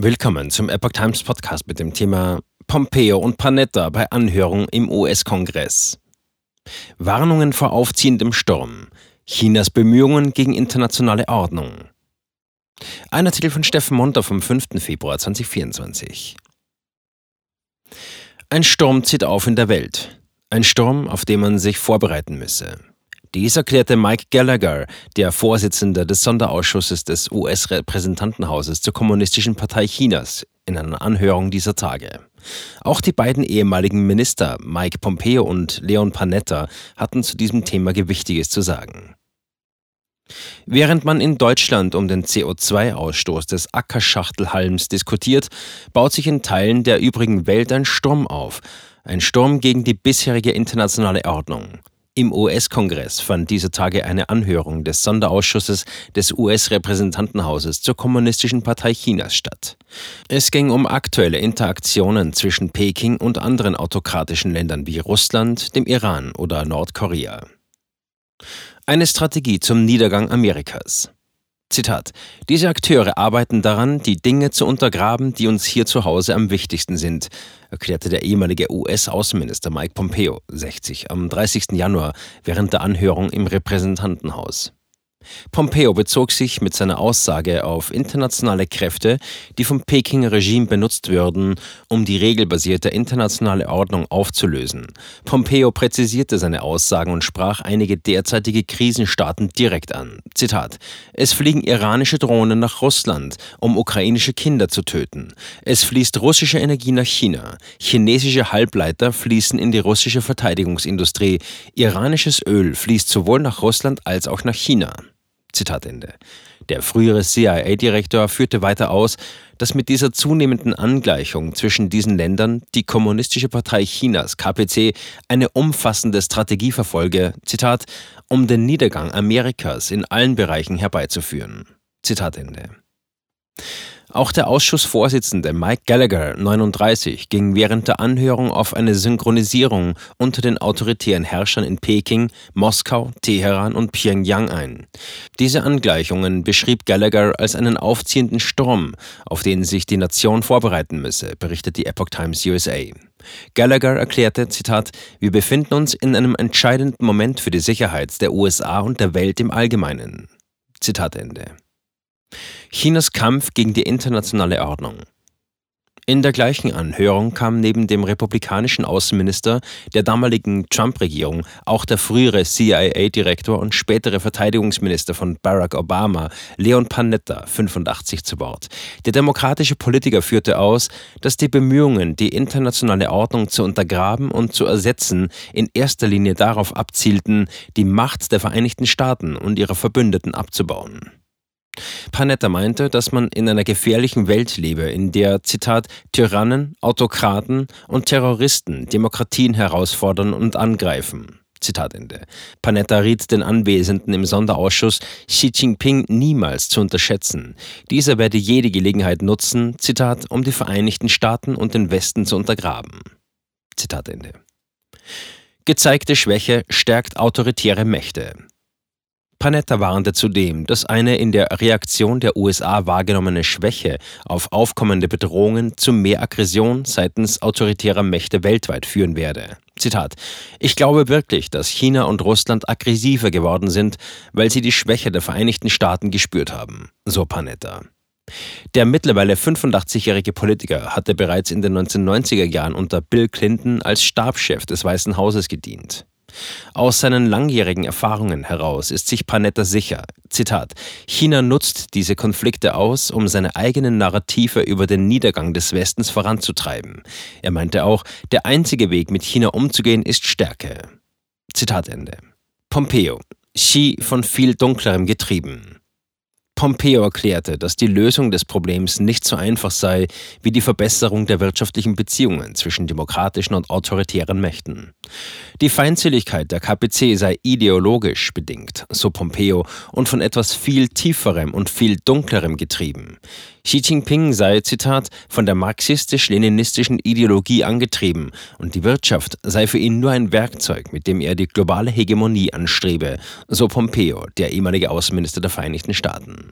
Willkommen zum Epoch Times Podcast mit dem Thema Pompeo und Panetta bei Anhörung im US-Kongress. Warnungen vor aufziehendem Sturm. Chinas Bemühungen gegen internationale Ordnung. Ein Artikel von Steffen Monter vom 5. Februar 2024. Ein Sturm zieht auf in der Welt. Ein Sturm, auf den man sich vorbereiten müsse. Dies erklärte Mike Gallagher, der Vorsitzende des Sonderausschusses des US-Repräsentantenhauses zur Kommunistischen Partei Chinas, in einer Anhörung dieser Tage. Auch die beiden ehemaligen Minister Mike Pompeo und Leon Panetta hatten zu diesem Thema Gewichtiges zu sagen. Während man in Deutschland um den CO2-Ausstoß des Ackerschachtelhalms diskutiert, baut sich in Teilen der übrigen Welt ein Sturm auf. Ein Sturm gegen die bisherige internationale Ordnung. Im US-Kongress fand diese Tage eine Anhörung des Sonderausschusses des US-Repräsentantenhauses zur Kommunistischen Partei Chinas statt. Es ging um aktuelle Interaktionen zwischen Peking und anderen autokratischen Ländern wie Russland, dem Iran oder Nordkorea. Eine Strategie zum Niedergang Amerikas. Zitat. Diese Akteure arbeiten daran, die Dinge zu untergraben, die uns hier zu Hause am wichtigsten sind, erklärte der ehemalige US-Außenminister Mike Pompeo, 60, am 30. Januar während der Anhörung im Repräsentantenhaus. Pompeo bezog sich mit seiner Aussage auf internationale Kräfte, die vom Pekinger Regime benutzt würden, um die regelbasierte internationale Ordnung aufzulösen. Pompeo präzisierte seine Aussagen und sprach einige derzeitige Krisenstaaten direkt an. Zitat: Es fliegen iranische Drohnen nach Russland, um ukrainische Kinder zu töten. Es fließt russische Energie nach China. Chinesische Halbleiter fließen in die russische Verteidigungsindustrie. Iranisches Öl fließt sowohl nach Russland als auch nach China. Zitat Ende. Der frühere CIA-Direktor führte weiter aus, dass mit dieser zunehmenden Angleichung zwischen diesen Ländern die Kommunistische Partei Chinas KPC eine umfassende Strategie verfolge, Zitat, um den Niedergang Amerikas in allen Bereichen herbeizuführen. Zitat Ende. Auch der Ausschussvorsitzende Mike Gallagher, 39, ging während der Anhörung auf eine Synchronisierung unter den autoritären Herrschern in Peking, Moskau, Teheran und Pyongyang ein. Diese Angleichungen beschrieb Gallagher als einen aufziehenden Sturm, auf den sich die Nation vorbereiten müsse, berichtet die Epoch Times USA. Gallagher erklärte, Zitat, wir befinden uns in einem entscheidenden Moment für die Sicherheit der USA und der Welt im Allgemeinen. Zitat Ende. Chinas Kampf gegen die internationale Ordnung. In der gleichen Anhörung kam neben dem republikanischen Außenminister der damaligen Trump-Regierung auch der frühere CIA-Direktor und spätere Verteidigungsminister von Barack Obama, Leon Panetta, 85, zu Wort. Der demokratische Politiker führte aus, dass die Bemühungen, die internationale Ordnung zu untergraben und zu ersetzen, in erster Linie darauf abzielten, die Macht der Vereinigten Staaten und ihrer Verbündeten abzubauen. Panetta meinte, dass man in einer gefährlichen Welt lebe, in der, Zitat, Tyrannen, Autokraten und Terroristen Demokratien herausfordern und angreifen. Zitat Ende. Panetta riet den Anwesenden im Sonderausschuss, Xi Jinping niemals zu unterschätzen. Dieser werde jede Gelegenheit nutzen, Zitat, um die Vereinigten Staaten und den Westen zu untergraben. Zitat Ende. Gezeigte Schwäche stärkt autoritäre Mächte. Panetta warnte zudem, dass eine in der Reaktion der USA wahrgenommene Schwäche auf aufkommende Bedrohungen zu mehr Aggression seitens autoritärer Mächte weltweit führen werde. Zitat: Ich glaube wirklich, dass China und Russland aggressiver geworden sind, weil sie die Schwäche der Vereinigten Staaten gespürt haben, so Panetta. Der mittlerweile 85-jährige Politiker hatte bereits in den 1990er Jahren unter Bill Clinton als Stabschef des Weißen Hauses gedient. Aus seinen langjährigen Erfahrungen heraus ist sich Panetta sicher, Zitat, China nutzt diese Konflikte aus, um seine eigenen Narrative über den Niedergang des Westens voranzutreiben. Er meinte auch, der einzige Weg, mit China umzugehen, ist Stärke. Zitat Ende. Pompeo. Xi von viel Dunklerem getrieben. Pompeo erklärte, dass die Lösung des Problems nicht so einfach sei wie die Verbesserung der wirtschaftlichen Beziehungen zwischen demokratischen und autoritären Mächten. Die Feindseligkeit der KPC sei ideologisch bedingt, so Pompeo, und von etwas viel Tieferem und viel Dunklerem getrieben. Xi Jinping sei, Zitat, von der marxistisch-leninistischen Ideologie angetrieben und die Wirtschaft sei für ihn nur ein Werkzeug, mit dem er die globale Hegemonie anstrebe, so Pompeo, der ehemalige Außenminister der Vereinigten Staaten.